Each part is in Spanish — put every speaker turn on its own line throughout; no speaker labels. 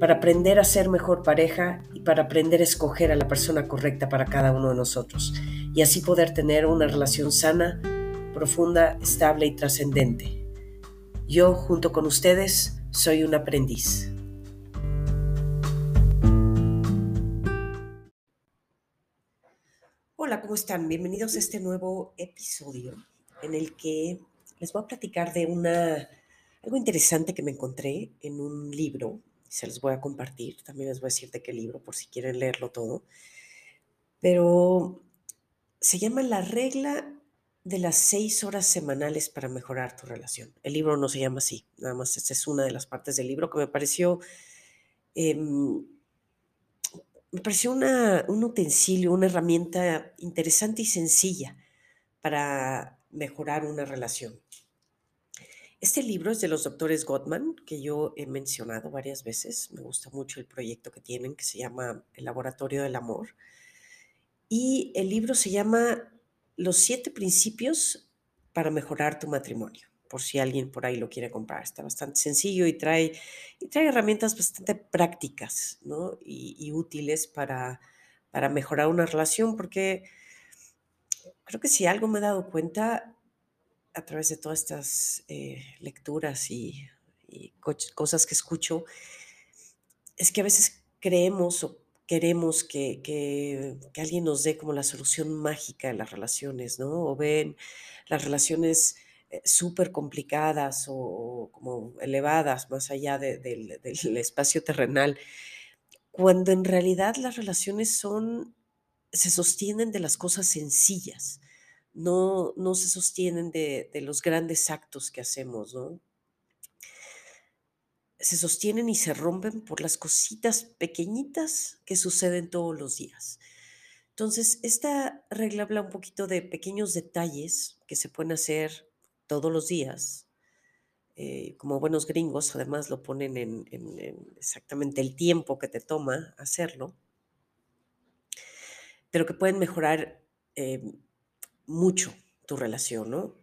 para aprender a ser mejor pareja y para aprender a escoger a la persona correcta para cada uno de nosotros y así poder tener una relación sana, profunda, estable y trascendente. Yo, junto con ustedes, soy un aprendiz. Hola, ¿cómo están? Bienvenidos a este nuevo episodio en el que les voy a platicar de una algo interesante que me encontré en un libro se los voy a compartir. También les voy a decir de qué libro por si quieren leerlo todo. Pero se llama La regla de las seis horas semanales para mejorar tu relación. El libro no se llama así, nada más esta es una de las partes del libro que me pareció, em, me pareció una, un utensilio, una herramienta interesante y sencilla para mejorar una relación. Este libro es de los doctores Gottman, que yo he mencionado varias veces. Me gusta mucho el proyecto que tienen, que se llama El Laboratorio del Amor. Y el libro se llama Los siete principios para mejorar tu matrimonio, por si alguien por ahí lo quiere comprar. Está bastante sencillo y trae, y trae herramientas bastante prácticas y, y útiles para, para mejorar una relación, porque creo que si algo me he dado cuenta a través de todas estas eh, lecturas y, cosas que escucho, es que a veces creemos o queremos que, que, alguien nos dé como la solución mágica de las relaciones, ¿no? O ven las relaciones eh, súper complicadas o, como elevadas más allá del espacio terrenal, cuando en realidad las relaciones son, se sostienen de las cosas sencillas no, no se sostienen de, los grandes actos que hacemos, ¿no? Se sostienen y se rompen por las cositas pequeñitas que suceden todos los días. Entonces, esta regla habla un poquito de pequeños detalles que se pueden hacer todos los días. Eh, como buenos gringos, además lo ponen en, exactamente el tiempo que te toma hacerlo, pero que pueden mejorar em, mucho tu relación, ¿no?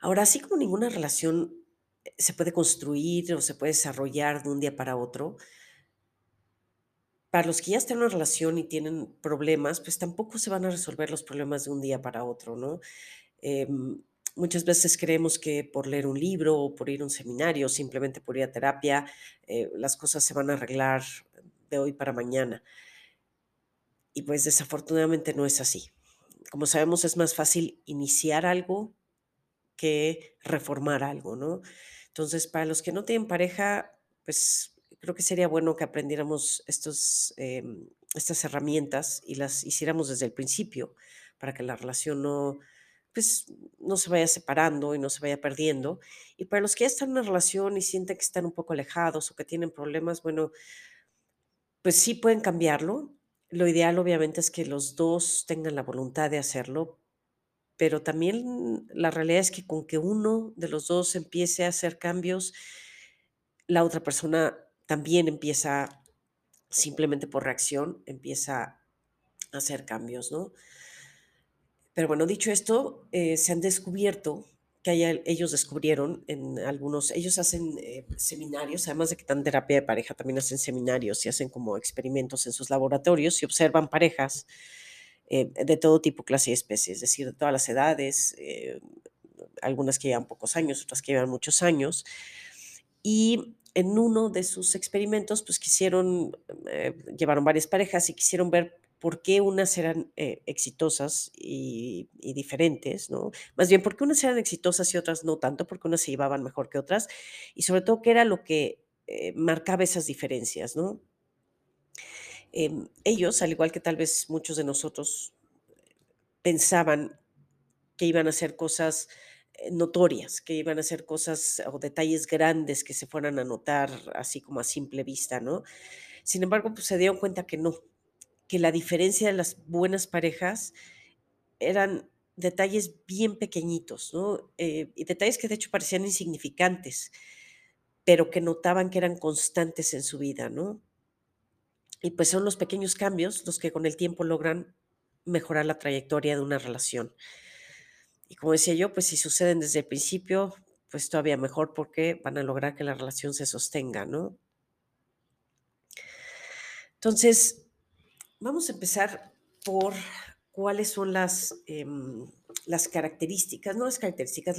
Ahora, así como ninguna relación eh, se puede construir o se puede desarrollar de un día para otro, para los que ya están en una relación y tienen problemas, pues tampoco se van a resolver los problemas de un día para otro, ¿no? Em, muchas veces creemos que por leer un libro o por ir a un seminario, simplemente por ir a terapia, eh, las cosas se van a arreglar de hoy para mañana. Y pues desafortunadamente no es así como sabemos, es más fácil iniciar algo que reformar algo, ¿no? Entonces, para los que no tienen pareja, pues creo que sería bueno que aprendiéramos estos, em, estas herramientas y las hiciéramos desde el principio para que la relación no, pues, no se vaya separando y no se vaya perdiendo. Y para los que ya están en una relación y sienten que están un poco alejados o que tienen problemas, bueno, pues sí pueden cambiarlo, lo ideal, obviamente, es que los dos tengan la voluntad de hacerlo, pero también la realidad es que con que uno de los dos empiece a hacer cambios, la otra persona también empieza, simplemente por reacción, empieza a hacer cambios, ¿no? Pero bueno, dicho esto, eh, se han descubierto ellos descubrieron en algunos, ellos hacen eh, seminarios, además de que dan terapia de pareja, también hacen seminarios y hacen como experimentos en sus laboratorios y observan parejas eh, de todo tipo, clase y especie, es decir, de todas las edades, eh, algunas que llevan pocos años, otras que llevan muchos años. Y en uno de sus experimentos, pues quisieron, llevaron varias parejas y quisieron ver por qué unas eran eh, exitosas y, diferentes, ¿no? Más bien, por qué unas eran exitosas y otras no tanto, porque unas se llevaban mejor que otras, y sobre todo, qué era lo que eh, marcaba esas diferencias, ¿no? Em, ellos, al igual que tal vez muchos de nosotros, pensaban que iban a hacer cosas eh, notorias, que iban a hacer cosas o detalles grandes que se fueran a notar así como a simple vista, ¿no? Sin embargo, pues se dieron cuenta que no, que la diferencia de las buenas parejas eran detalles bien pequeñitos, ¿no? Eh, y detalles que de hecho parecían insignificantes, pero que notaban que eran constantes en su vida, ¿no? Y pues son los pequeños cambios los que con el tiempo logran mejorar la trayectoria de una relación. Y como decía yo, pues si suceden desde el principio, pues todavía mejor porque van a lograr que la relación se sostenga, ¿no? Entonces, vamos a empezar por cuáles son las, em, características, no las características,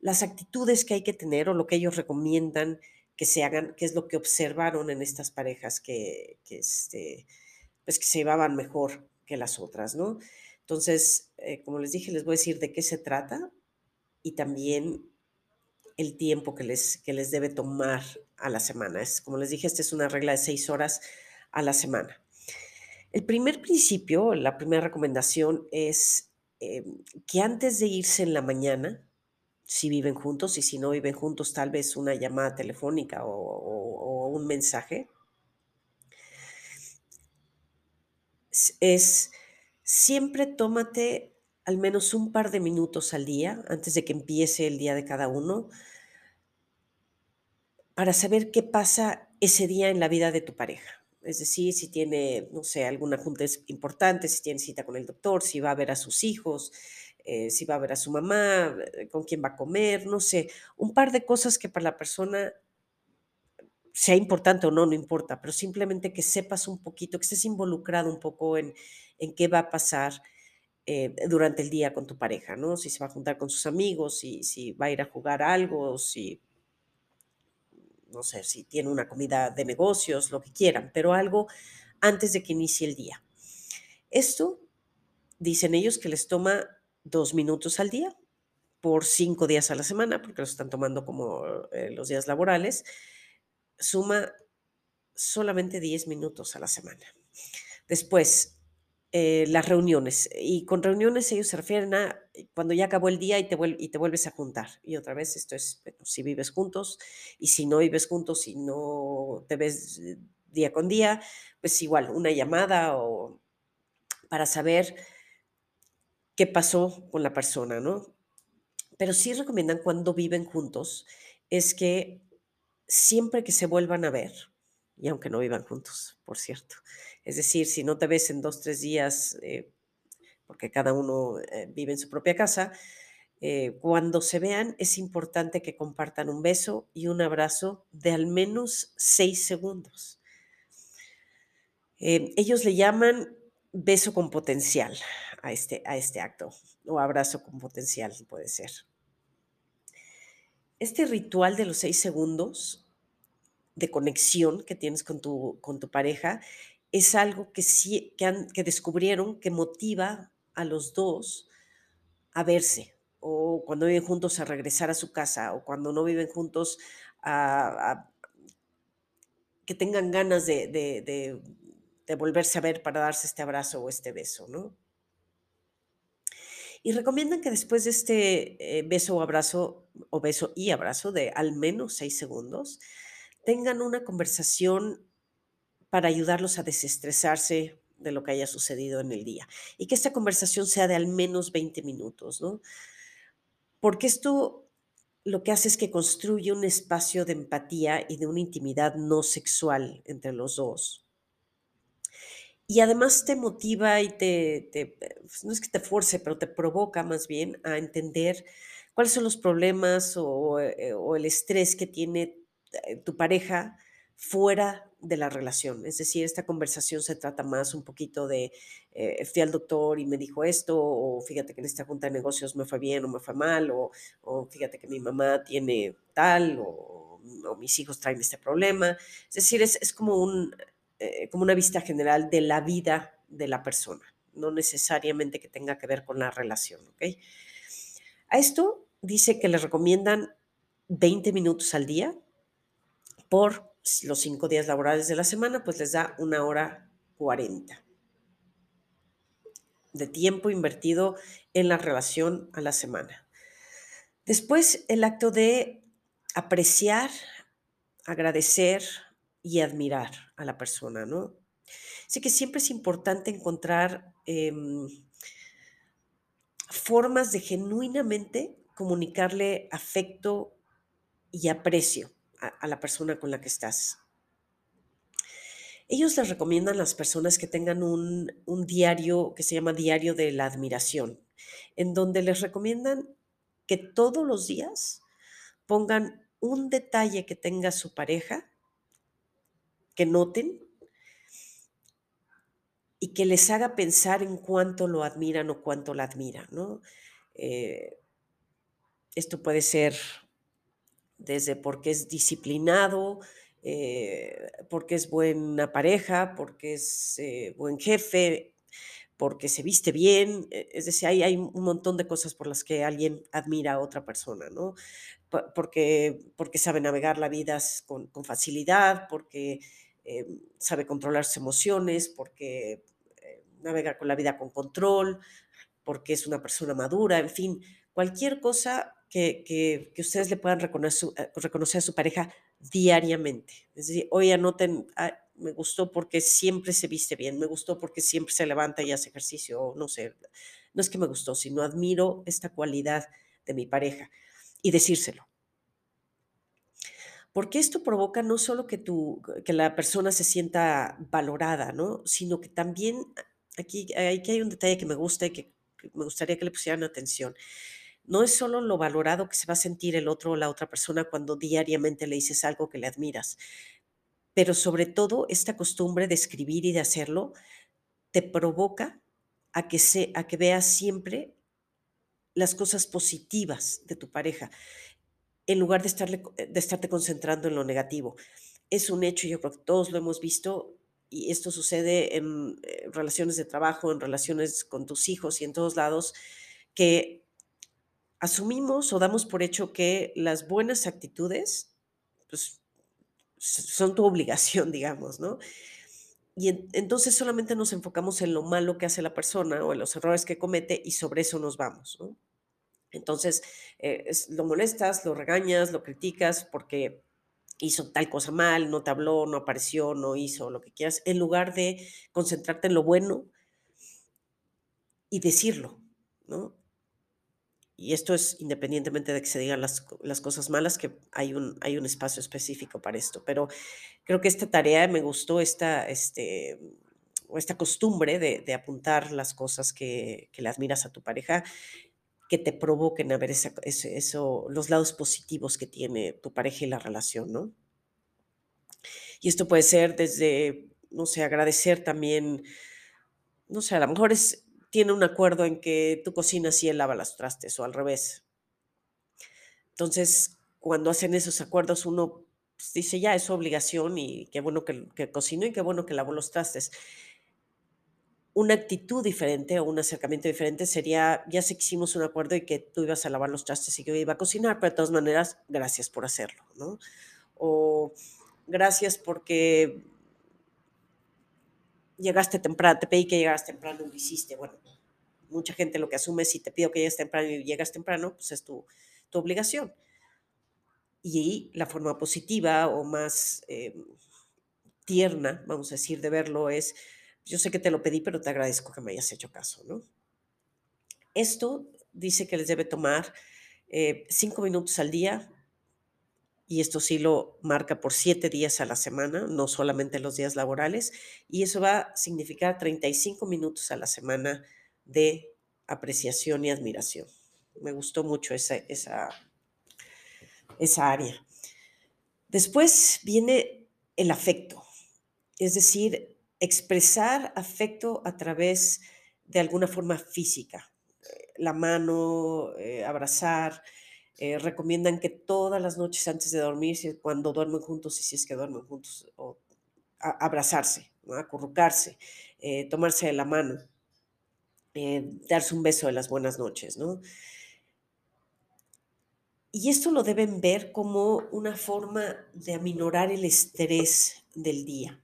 las, actitudes que hay que tener o lo que ellos recomiendan que se hagan, qué es lo que observaron en estas parejas que, que, este, pues que se llevaban mejor que las otras, ¿no? Entonces, eh, como les dije, les voy a decir de qué se trata y también el tiempo que les, que les debe tomar a la semana. Es, como les dije, esta es una regla de seis horas a la semana. El primer principio, la primera recomendación es eh, que antes de irse en la mañana, si viven juntos y si no viven juntos, tal vez una llamada telefónica o un mensaje, es siempre tómate al menos un par de minutos al día antes de que empiece el día de cada uno para saber qué pasa ese día en la vida de tu pareja. Es decir, si tiene, no sé, alguna junta importante, si tiene cita con el doctor, si va a ver a sus hijos, eh, si va a ver a su mamá, eh, con quién va a comer, no sé, un par de cosas que para la persona sea importante o no, no importa, pero simplemente que sepas un poquito, que estés involucrado un poco en, en qué va a pasar eh, durante el día con tu pareja, ¿no? Si se va a juntar con sus amigos, si, si va a ir a jugar algo, si, no sé, si tiene una comida de negocios, lo que quieran, pero algo antes de que inicie el día. Esto, dicen ellos, que les toma dos minutos al día por cinco días a la semana, porque lo están tomando como eh, los días laborales, suma solamente 10 minutos a la semana. Después, eh, las reuniones. Y con reuniones ellos se refieren a eh, cuando ya acabó el día y te, vuelves a juntar. Y otra vez, esto es si vives juntos y si no vives juntos y no te ves eh, día con día, pues igual, una llamada o para saber qué pasó con la persona, ¿no? Pero sí recomiendan cuando viven juntos es que siempre que se vuelvan a ver, y aunque no vivan juntos, por cierto, es decir, si no te ves en dos, tres días, eh, porque cada uno eh, vive en su propia casa, eh, cuando se vean es importante que compartan un beso y un abrazo de al menos seis segundos. ellos le llaman beso con potencial a este, a este acto, o abrazo con potencial puede ser. Este ritual de los seis segundos de conexión que tienes con tu, con tu pareja es algo que, sí, que, que descubrieron que motiva a los dos a verse, o cuando viven juntos a regresar a su casa, o cuando no viven juntos a, que tengan ganas de, de, volverse a ver para darse este abrazo o este beso, ¿no? Y recomiendan que después de este eh, beso o abrazo, o beso y abrazo de al menos seis segundos, tengan una conversación para ayudarlos a desestresarse de lo que haya sucedido en el día. Y que esta conversación sea de al menos 20 minutos, ¿no? Porque esto lo que hace es que construye un espacio de empatía y de una intimidad no sexual entre los dos y además te motiva y te, pues, no es que te fuerce, pero te provoca más bien a entender cuáles son los problemas o, eh, el estrés que tiene tu pareja fuera de la relación. Es decir, esta conversación se trata más un poquito de, eh, fui al doctor y me dijo esto, o fíjate que en esta junta de negocios me fue bien o me fue mal, o, fíjate que mi mamá tiene tal, o, mis hijos traen este problema. Es decir, es como un eh, como una vista general de la vida de la persona, no necesariamente que tenga que ver con la relación. ¿ok? A esto dice que le recomiendan 20 minutos al día por los cinco días laborales de la semana, pues les da una hora 40 de tiempo invertido en la relación a la semana. Después, el acto de apreciar, agradecer, y admirar a la persona, ¿no? Así que siempre es importante encontrar em, formas de genuinamente comunicarle afecto y aprecio a, la persona con la que estás. Ellos les recomiendan a las personas que tengan un, un diario que se llama Diario de la Admiración, en donde les recomiendan que todos los días pongan un detalle que tenga su pareja, que noten y que les haga pensar en cuánto lo admiran o cuánto la admiran, ¿no? Eh, esto puede ser desde porque es disciplinado, eh, porque es buena pareja, porque es eh, buen jefe, porque se viste bien, e- es decir, hay, un montón de cosas por las que alguien admira a otra persona, ¿no? Po- Porque, porque sabe navegar la vida con, facilidad, porque eh, sabe controlar sus emociones, porque eh, navega con la vida con control, porque es una persona madura, en fin, cualquier cosa que, que- que ustedes le puedan reconocer, eh, reconocer a su pareja diariamente. Es decir, hoy anoten, "Ah, me gustó porque siempre se viste bien, me gustó porque siempre se levanta y hace ejercicio, o no sé, no es que me gustó, sino admiro esta cualidad de mi pareja y decírselo. Porque esto provoca no solo que, tu, que la persona se sienta valorada, ¿no? Sino que también, aquí, aquí hay un detalle que me gusta y que, que me gustaría que le pusieran atención. No es solo lo valorado que se va a sentir el otro o la otra persona cuando diariamente le dices algo que le admiras, pero sobre todo esta costumbre de escribir y de hacerlo te provoca a que, se, a que veas siempre las cosas positivas de tu pareja, en lugar de, estarle, de estarte concentrando en lo negativo. Es un hecho, yo creo que todos lo hemos visto, y esto sucede en eh, relaciones de trabajo, en relaciones con tus hijos y en todos lados, que asumimos o damos por hecho que las buenas actitudes pues, son tu obligación, digamos, ¿no? Y en- entonces solamente nos enfocamos en lo malo que hace la persona o en los errores que comete y sobre eso nos vamos, ¿no? Entonces, eh, es- lo molestas, lo regañas, lo criticas porque hizo tal cosa mal, no te habló, no apareció, no hizo lo que quieras, en lugar de concentrarte en lo bueno y decirlo, ¿no? Y esto es independientemente de que se digan las, las cosas malas, que hay un, hay un espacio específico para esto. Pero creo que esta tarea me gustó, esta, este, esta costumbre de, de apuntar las cosas que, que le admiras a tu pareja, que te provoquen a ver esa- eso, los lados positivos que tiene tu pareja y la relación, ¿no? Y esto puede ser desde, no sé, agradecer también, no sé, a lo mejor es, tiene un acuerdo en que tú cocinas y él lava las trastes, o al revés Entonces, cuando hacen esos acuerdos, uno pues, dice, ya es su obligación y qué bueno que, que cocinó y qué bueno que lavó los trastes. Una actitud diferente o un acercamiento diferente sería, ya sé que hicimos un acuerdo y que tú ibas a lavar los trastes y yo iba a cocinar, pero de todas maneras, gracias por hacerlo, ¿no? O gracias porque llegaste temprano, te pedí que llegaras temprano y lo hiciste. Bueno, mucha gente lo que asume es si te pido que llegues temprano y llegas temprano, pues es tu, tu obligación. Y la forma positiva o más eh, tierna, vamos a decir, de verlo es, yo sé que te lo pedí, pero te agradezco que me hayas hecho caso, ¿no? Esto dice que les debe tomar eh, cinco minutos al día y esto sí lo marca por siete días a la semana, no solamente los días laborales, y eso va a significar 35 minutos a la semana de apreciación y admiración. Me gustó mucho esa, esa, esa área. Después viene el afecto, es decir, expresar afecto a través de alguna forma física, eh, la mano, eh, abrazar. Eh, recomiendan que todas las noches antes de dormir, cuando duermen juntos y si es que duermen juntos, o abrazarse, acurrucarse, eh, tomarse de la mano, eh, darse un beso de las buenas noches, ¿no? Y esto lo deben ver como una forma de aminorar el estrés del día,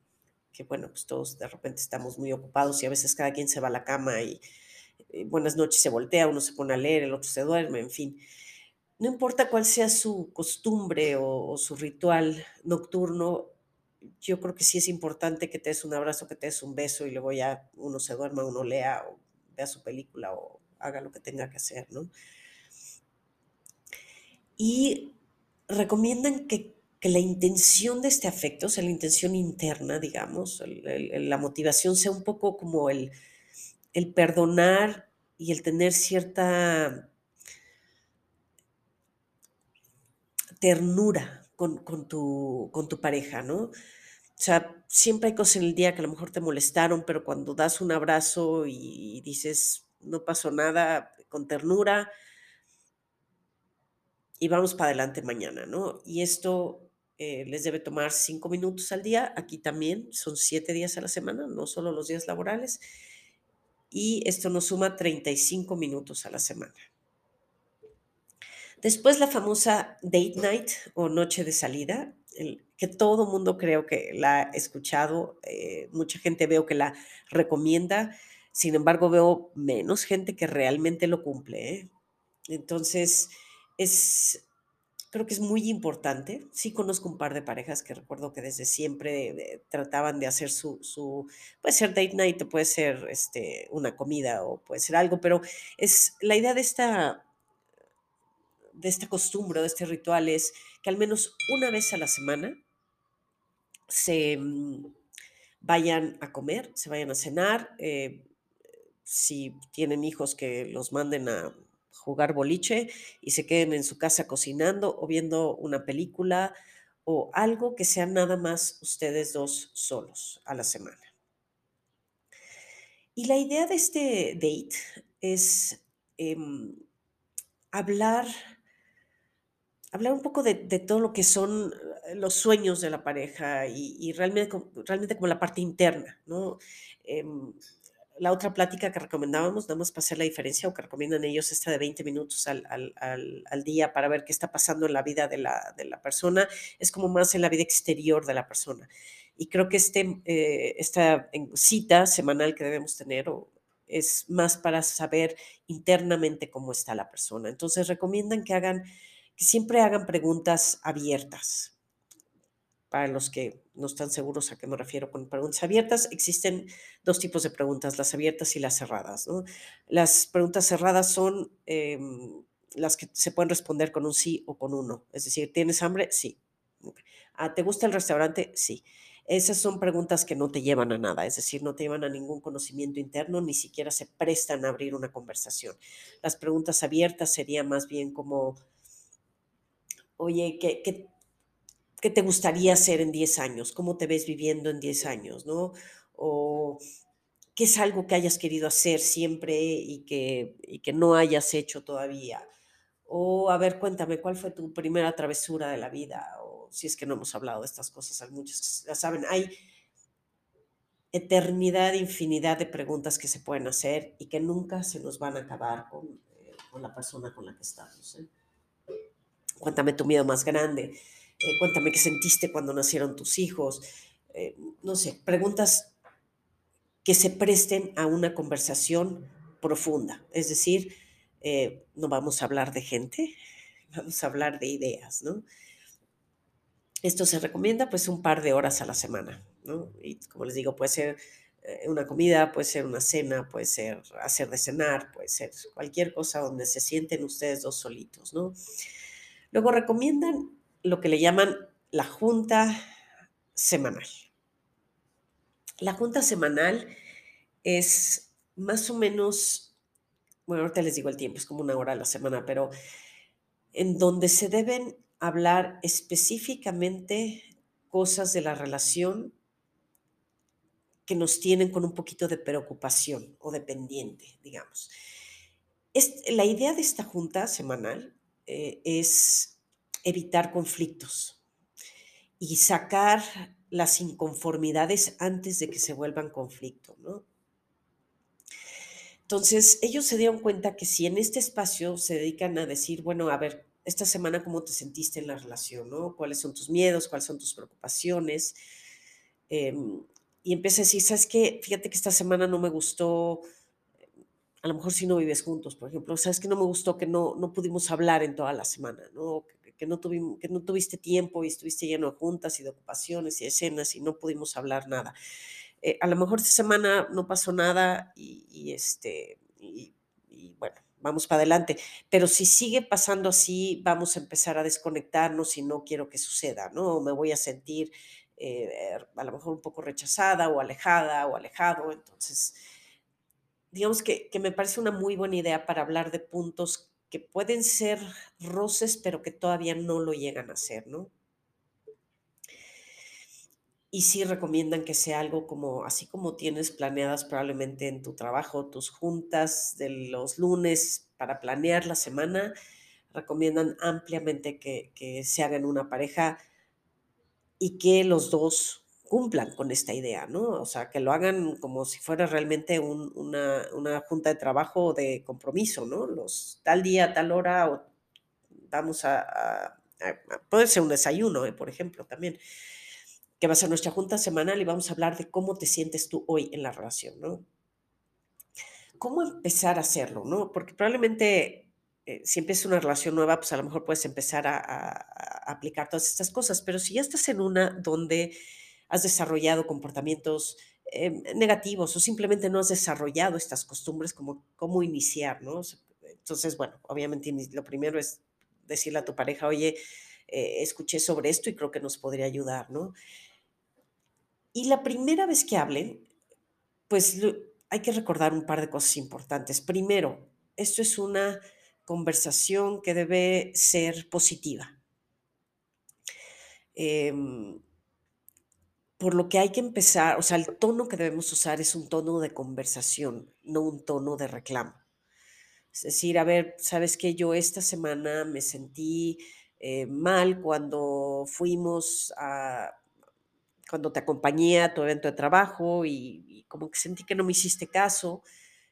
que bueno, pues todos de repente estamos muy ocupados y a veces cada quien se va a la cama y buenas noches se voltea, uno se pone a leer, el otro se duerme, en fin. No importa cuál sea su costumbre o, su ritual nocturno, yo creo que sí es importante que te des un abrazo, que te des un beso y luego ya uno se duerma, uno lea o vea su película o haga lo que tenga que hacer, ¿no? Y recomiendan que, la intención de este afecto, o sea, la intención interna, digamos, la motivación sea un poco como el, el perdonar y el tener cierta ternura con, tu, con tu pareja, ¿no? O sea, siempre hay cosas en el día que a lo mejor te molestaron, pero cuando das un abrazo y dices, no pasó nada, con ternura, y vamos para adelante mañana, ¿no? Y esto eh, les debe tomar cinco minutos al día. Aquí también son siete días a la semana, no solo los días laborales. Y esto nos suma 35 minutos a la semana. Después la famosa date night o noche de salida, que todo mundo creo que la ha escuchado, eh, mucha gente veo que la recomienda, sin embargo veo menos gente que realmente lo cumple. ¿eh? Entonces, es, creo que es muy importante. Sí conozco un par de parejas que recuerdo que desde siempre trataban de hacer su, su, puede ser date night puede ser este, una comida o puede ser algo, pero es la idea de esta, de esta costumbre, de este ritual es que al menos una vez a la semana se mm, vayan a comer, se vayan a cenar, eh, si tienen hijos que los manden a jugar boliche y se queden en su casa cocinando o viendo una película o algo que sea nada más ustedes dos solos a la semana. Y la idea de este date es em, hablar, hablar un poco de, todo lo que son eh, los sueños de la pareja y, realmente, realmente como la parte interna, ¿no? Em, la otra plática que recomendábamos, nada más para hacer la diferencia, o que recomiendan ellos esta de 20 minutos al, día para ver qué está pasando en la vida de la, persona, es como más en la vida exterior de la persona. Y creo que este, eh, esta cita semanal que debemos tener es más para saber internamente cómo está la persona. Entonces recomiendan que hagan, que siempre hagan preguntas abiertas, para los que no están seguros a qué me refiero con preguntas abiertas, existen dos tipos de preguntas, las abiertas y las cerradas. Las preguntas cerradas son em, las que se pueden responder con un sí o con un no. Es decir, ¿tienes hambre? Sí. Ah, ¿Te gusta el restaurante? Sí. Esas son preguntas que no te llevan a nada, es decir, no te llevan a ningún conocimiento interno, ni siquiera se prestan a abrir una conversación. Las preguntas abiertas serían más bien como, oye, ¿qué, qué qué te gustaría hacer en 10 años, cómo te ves viviendo en 10 años, ¿no? O qué es algo que hayas querido hacer siempre y que, que no hayas hecho todavía. O, a ver, cuéntame, ¿cuál fue tu primera travesura de la vida? O si es que no hemos hablado de estas cosas, hay muchas, ya saben, hay eternidad, infinidad de preguntas que se pueden hacer y que nunca se nos van a acabar con, eh, la persona con la que estamos. ¿eh? Cuéntame tu miedo más grande eh, cuéntame qué sentiste cuando nacieron tus hijos, eh, no sé, preguntas que se presten a una conversación profunda. Es decir, eh, no vamos a hablar de gente, vamos a hablar de ideas, ¿no? Esto se recomienda pues un par de horas a la semana, ¿no? Y como les digo, puede ser una comida, puede ser una cena, puede ser hacer de cenar, puede ser cualquier cosa donde se sienten ustedes dos solitos, ¿no? Luego recomiendan lo que le llaman la junta semanal. La junta semanal es más o menos, bueno, ahorita les digo el tiempo, es como una hora a la semana, pero en donde se deben hablar específicamente cosas de la relación que nos tienen con un poquito de preocupación o de pendiente, digamos. la idea de esta junta semanal eh, es evitar conflictos y sacar las inconformidades antes de que se vuelvan conflicto, ¿no? Entonces, ellos se dieron cuenta que si en este espacio se dedican a decir, bueno, a ver, esta semana cómo te sentiste en la relación, ¿no? ¿Cuáles son tus miedos? ¿Cuáles son tus preocupaciones? Em, y empieza a decir, ¿sabes qué? Fíjate que esta semana no me gustó, a lo mejor si no vives juntos, por ejemplo, ¿sabes que no me gustó que no, no pudimos hablar en toda la semana, ¿no? que no, tuvimos, que no tuviste tiempo y estuviste lleno de juntas y de ocupaciones y escenas y no pudimos hablar nada. Eh, a lo mejor esta semana no pasó nada y, este, y, bueno, vamos para adelante. Pero si sigue pasando así, vamos a empezar a desconectarnos y no quiero que suceda, ¿no? Me voy a sentir eh, a lo mejor un poco rechazada o alejada o alejado. Entonces, digamos que, que me parece una muy buena idea para hablar de puntos que pueden ser roces, pero que todavía no lo llegan a ser, ¿no? Y sí recomiendan que sea algo como, así como tienes planeadas probablemente en tu trabajo, tus juntas de los lunes para planear la semana, recomiendan ampliamente que, que se hagan una pareja y que los dos cumplan con esta idea, ¿no? O sea, que lo hagan como si fuera realmente una, una, junta de trabajo de compromiso, ¿no? Los tal día, tal hora, o vamos a, puede ser un desayuno, ¿eh? por ejemplo, también, que va a ser nuestra junta semanal y vamos a hablar de cómo te sientes tú hoy en la relación, ¿no? ¿Cómo empezar a hacerlo, no? Porque probablemente eh, si empiezas una relación nueva, pues a lo mejor puedes empezar a, a aplicar todas estas cosas, pero si ya estás en una donde has desarrollado comportamientos em, negativos o simplemente no has desarrollado estas costumbres como cómo iniciar, ¿no? Entonces, bueno, obviamente lo primero es decirle a tu pareja, oye, eh, escuché sobre esto y creo que nos podría ayudar, ¿no? Y la primera vez que hablen, pues hay que recordar un par de cosas importantes. Primero, esto es una conversación que debe ser positiva. Eh, por lo que hay que empezar, o sea, el tono que debemos usar es un tono de conversación, no un tono de reclamo. Es decir, a ver, sabes que yo esta semana me sentí eh, mal cuando fuimos a, cuando te acompañé a tu evento de trabajo y, como que sentí que no me hiciste caso.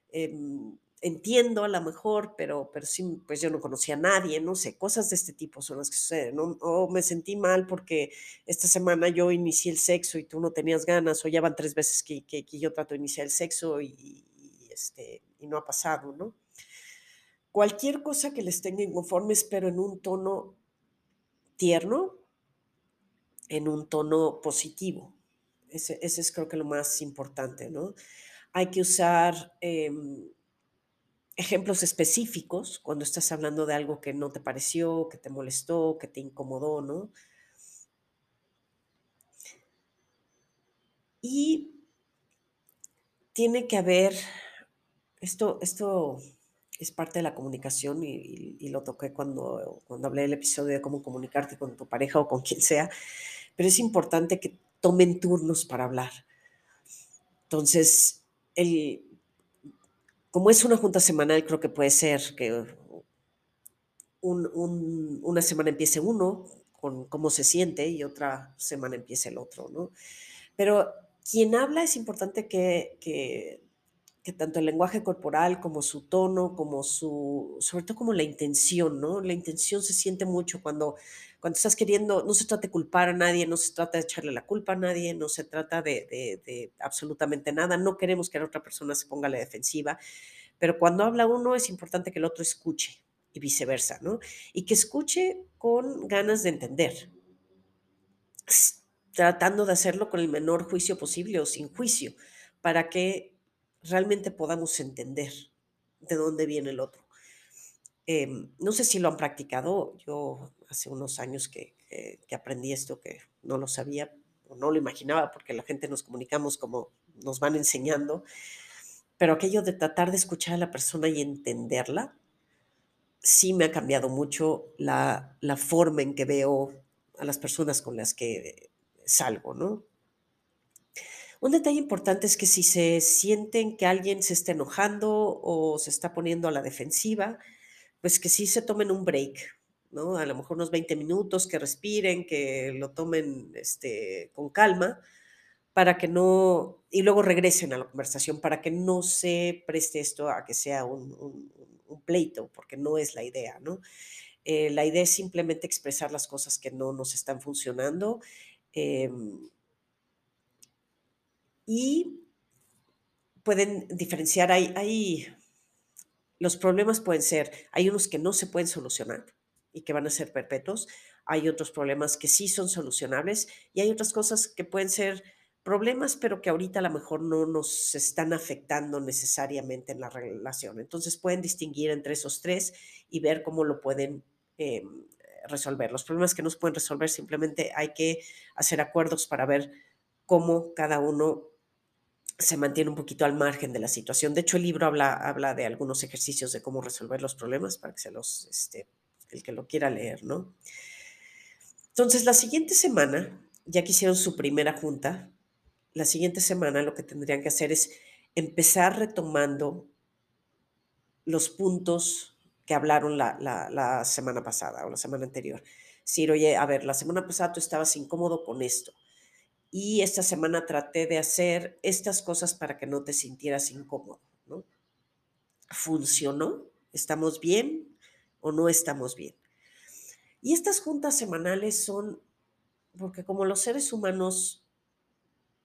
Em, entiendo a lo mejor, pero, pero sí, pues yo no conocía a nadie, no sé, cosas de este tipo son las que suceden, ¿no? O me sentí mal porque esta semana yo inicié el sexo y tú no tenías ganas, o ya van tres veces que, que, yo trato de iniciar el sexo y, este, y no ha pasado, ¿no? Cualquier cosa que les tenga inconformes, pero en un tono tierno, en un tono positivo. Ese, ese es creo que lo más importante, ¿no? Hay que usar... Em, ejemplos específicos cuando estás hablando de algo que no te pareció, que te molestó, que te incomodó, ¿no? Y tiene que haber, esto, esto es parte de la comunicación y, lo toqué cuando, cuando hablé del episodio de cómo comunicarte con tu pareja o con quien sea, pero es importante que tomen turnos para hablar. Entonces, el, como es una junta semanal, creo que puede ser que una semana empiece uno con cómo se siente y otra semana empiece el otro, ¿no? Pero quien habla es importante que, que, tanto el lenguaje corporal como su tono, como su, sobre todo como la intención, ¿no? La intención se siente mucho cuando cuando estás queriendo, no se trata de culpar a nadie, no se trata de echarle la culpa a nadie, no se trata de, absolutamente nada, no queremos que la otra persona se ponga a la defensiva, pero cuando habla uno es importante que el otro escuche y viceversa, ¿no? Y que escuche con ganas de entender, tratando de hacerlo con el menor juicio posible o sin juicio, para que realmente podamos entender de dónde viene el otro. Em, no sé si lo han practicado, yo hace unos años que, aprendí esto, que no lo sabía o no lo imaginaba, porque la gente nos comunicamos como nos van enseñando, pero aquello de tratar de escuchar a la persona y entenderla, sí me ha cambiado mucho la, la forma en que veo a las personas con las que salgo, ¿no? Un detalle importante es que si se sienten que alguien se está enojando o se está poniendo a la defensiva, pues que sí se tomen un break, ¿no? A lo mejor unos 20 minutos, que respiren, que lo tomen este, con calma, para que no, y luego regresen a la conversación, para que no se preste esto a que sea un, pleito, porque no es la idea, ¿no? Eh, la idea es simplemente expresar las cosas que no nos están funcionando. Em, y pueden diferenciar, hay, hay los problemas pueden ser, hay unos que no se pueden solucionar y que van a ser perpetuos. Hay otros problemas que sí son solucionables y hay otras cosas que pueden ser problemas, pero que ahorita a lo mejor no nos están afectando necesariamente en la relación. Entonces pueden distinguir entre esos tres y ver cómo lo pueden eh, resolver. Los problemas que no se pueden resolver simplemente hay que hacer acuerdos para ver cómo cada uno se mantiene un poquito al margen de la situación. De hecho, el libro habla, habla de algunos ejercicios de cómo resolver los problemas para que se los, este, el que lo quiera leer, ¿no? Entonces, la siguiente semana, ya que hicieron su primera junta, la siguiente semana lo que tendrían que hacer es empezar retomando los puntos que hablaron la, la, semana pasada o la semana anterior. Decir, oye, a ver, la semana pasada tú estabas incómodo con esto y esta semana traté de hacer estas cosas para que no te sintieras incómodo, ¿no? ¿Funcionó? ¿Estamos bien o no estamos bien? Y estas juntas semanales son, porque como los seres humanos,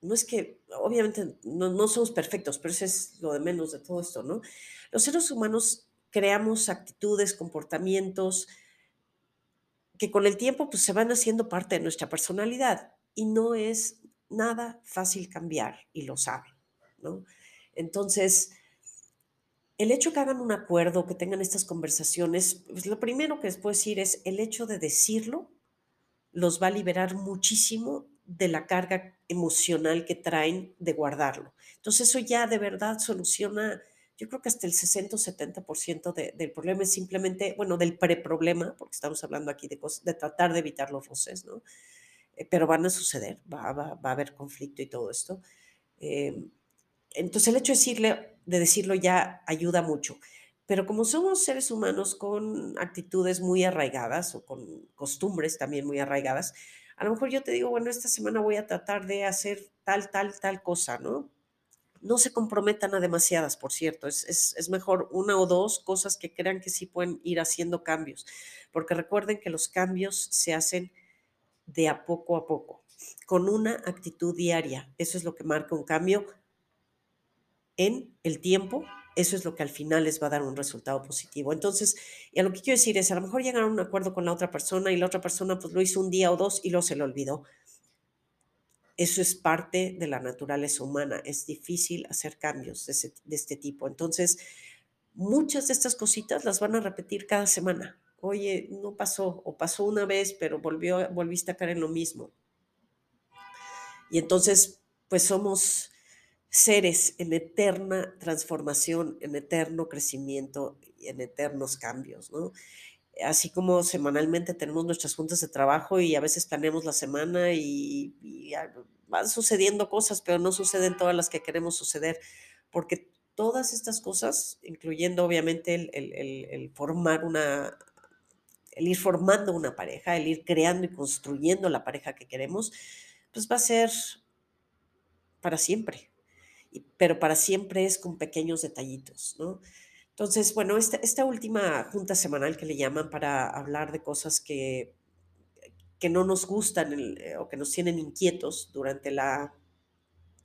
no es que, obviamente, no, no somos perfectos, pero eso es lo de menos de todo esto, ¿no? Los seres humanos creamos actitudes, comportamientos que con el tiempo pues, se van haciendo parte de nuestra personalidad y no es nada fácil cambiar y lo saben, ¿no? Entonces, el hecho que hagan un acuerdo, que tengan estas conversaciones, pues lo primero que les puedo decir es el hecho de decirlo los va a liberar muchísimo de la carga emocional que traen de guardarlo. Entonces eso ya de verdad soluciona, yo creo que hasta el 60 o 70% del problema es simplemente, bueno, del preproblema, porque estamos hablando aquí de, de tratar de evitar los roces, ¿no? Eh, pero van a suceder, va, a haber conflicto y todo esto. Em, entonces el hecho de, decirle, de decirlo ya ayuda mucho. Pero como somos seres humanos con actitudes muy arraigadas o con costumbres también muy arraigadas, a lo mejor yo te digo, bueno, esta semana voy a tratar de hacer tal, tal, tal cosa, ¿no? No se comprometan a demasiadas, por cierto. Es, es, es, mejor una o dos cosas que crean que sí pueden ir haciendo cambios, porque recuerden que los cambios se hacen de a poco a poco, con una actitud diaria. Eso es lo que marca un cambio en el tiempo. Eso es lo que al final les va a dar un resultado positivo. Entonces, y a lo que quiero decir es, a lo mejor llegaron a un acuerdo con la otra persona y la otra persona pues lo hizo un día o dos y luego se lo olvidó. Eso es parte de la naturaleza humana. Es difícil hacer cambios de, de este tipo. Entonces, muchas de estas cositas las van a repetir cada semana oye, no pasó, o pasó una vez, pero volvió, volviste a caer en lo mismo. Y entonces, pues somos seres en eterna transformación, en eterno crecimiento y en eternos cambios, ¿no? Así como semanalmente tenemos nuestras juntas de trabajo y a veces planeamos la semana y, van sucediendo cosas, pero no suceden todas las que queremos suceder, porque todas estas cosas, incluyendo obviamente el formar una, el ir formando una pareja, el ir creando y construyendo la pareja que queremos, pues va a ser para siempre. Pero para siempre es con pequeños detallitos, ¿no? Entonces, bueno, esta, última junta semanal que le llaman para hablar de cosas que, que no nos gustan eh, o que nos tienen inquietos durante la,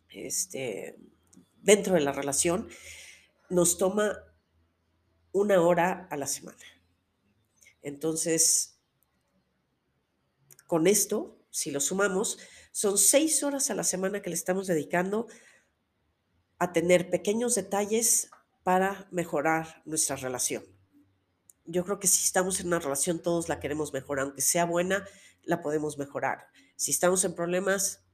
este, dentro de la relación, nos toma una hora a la semana. Entonces, con esto, si lo sumamos, son seis horas a la semana que le estamos dedicando a tener pequeños detalles para mejorar nuestra relación. Yo creo que si estamos en una relación, todos la queremos mejorar, aunque sea buena, la podemos mejorar. Si estamos en problemas,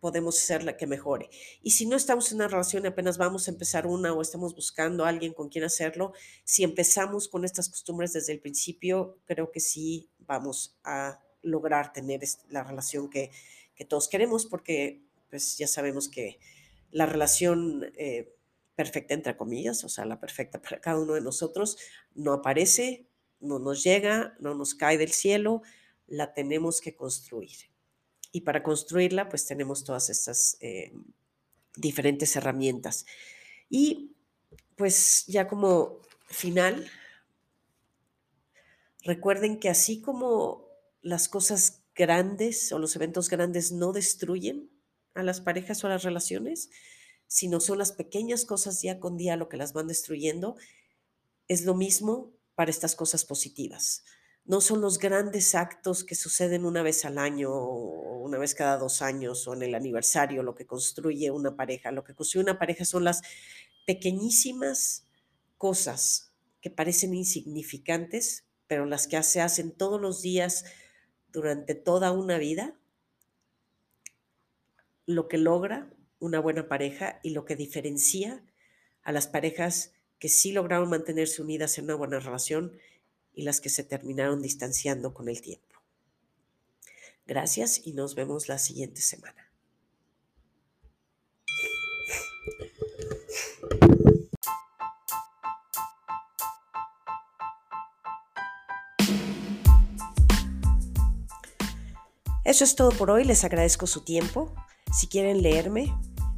podemos ser la que mejore. Y si no estamos en una relación y apenas vamos a empezar una o estamos buscando a alguien con quien hacerlo, si empezamos con estas costumbres desde el principio, creo que sí vamos a lograr tener la relación que, todos queremos, porque pues ya sabemos que la relación eh, perfecta, entre comillas, o sea, la perfecta para cada uno de nosotros, no aparece, no nos llega, no nos cae del cielo, la tenemos que construir. Y para construirla, pues tenemos todas estas eh, diferentes herramientas. Y pues ya como final, recuerden que así como las cosas grandes o los eventos grandes no destruyen a las parejas o a las relaciones, sino son las pequeñas cosas día con día lo que las van destruyendo, es lo mismo para estas cosas positivas. No son los grandes actos que suceden una vez al año o una vez cada dos años o en el aniversario lo que construye una pareja. Lo que construye una pareja son las pequeñísimas cosas que parecen insignificantes, pero las que se hacen todos los días durante toda una vida, lo que logra una buena pareja y lo que diferencia a las parejas que sí lograron mantenerse unidas en una buena relación y las que se terminaron distanciando con el tiempo. Gracias y nos vemos la siguiente semana. Eso es todo por hoy, les agradezco su tiempo. Si quieren leerme,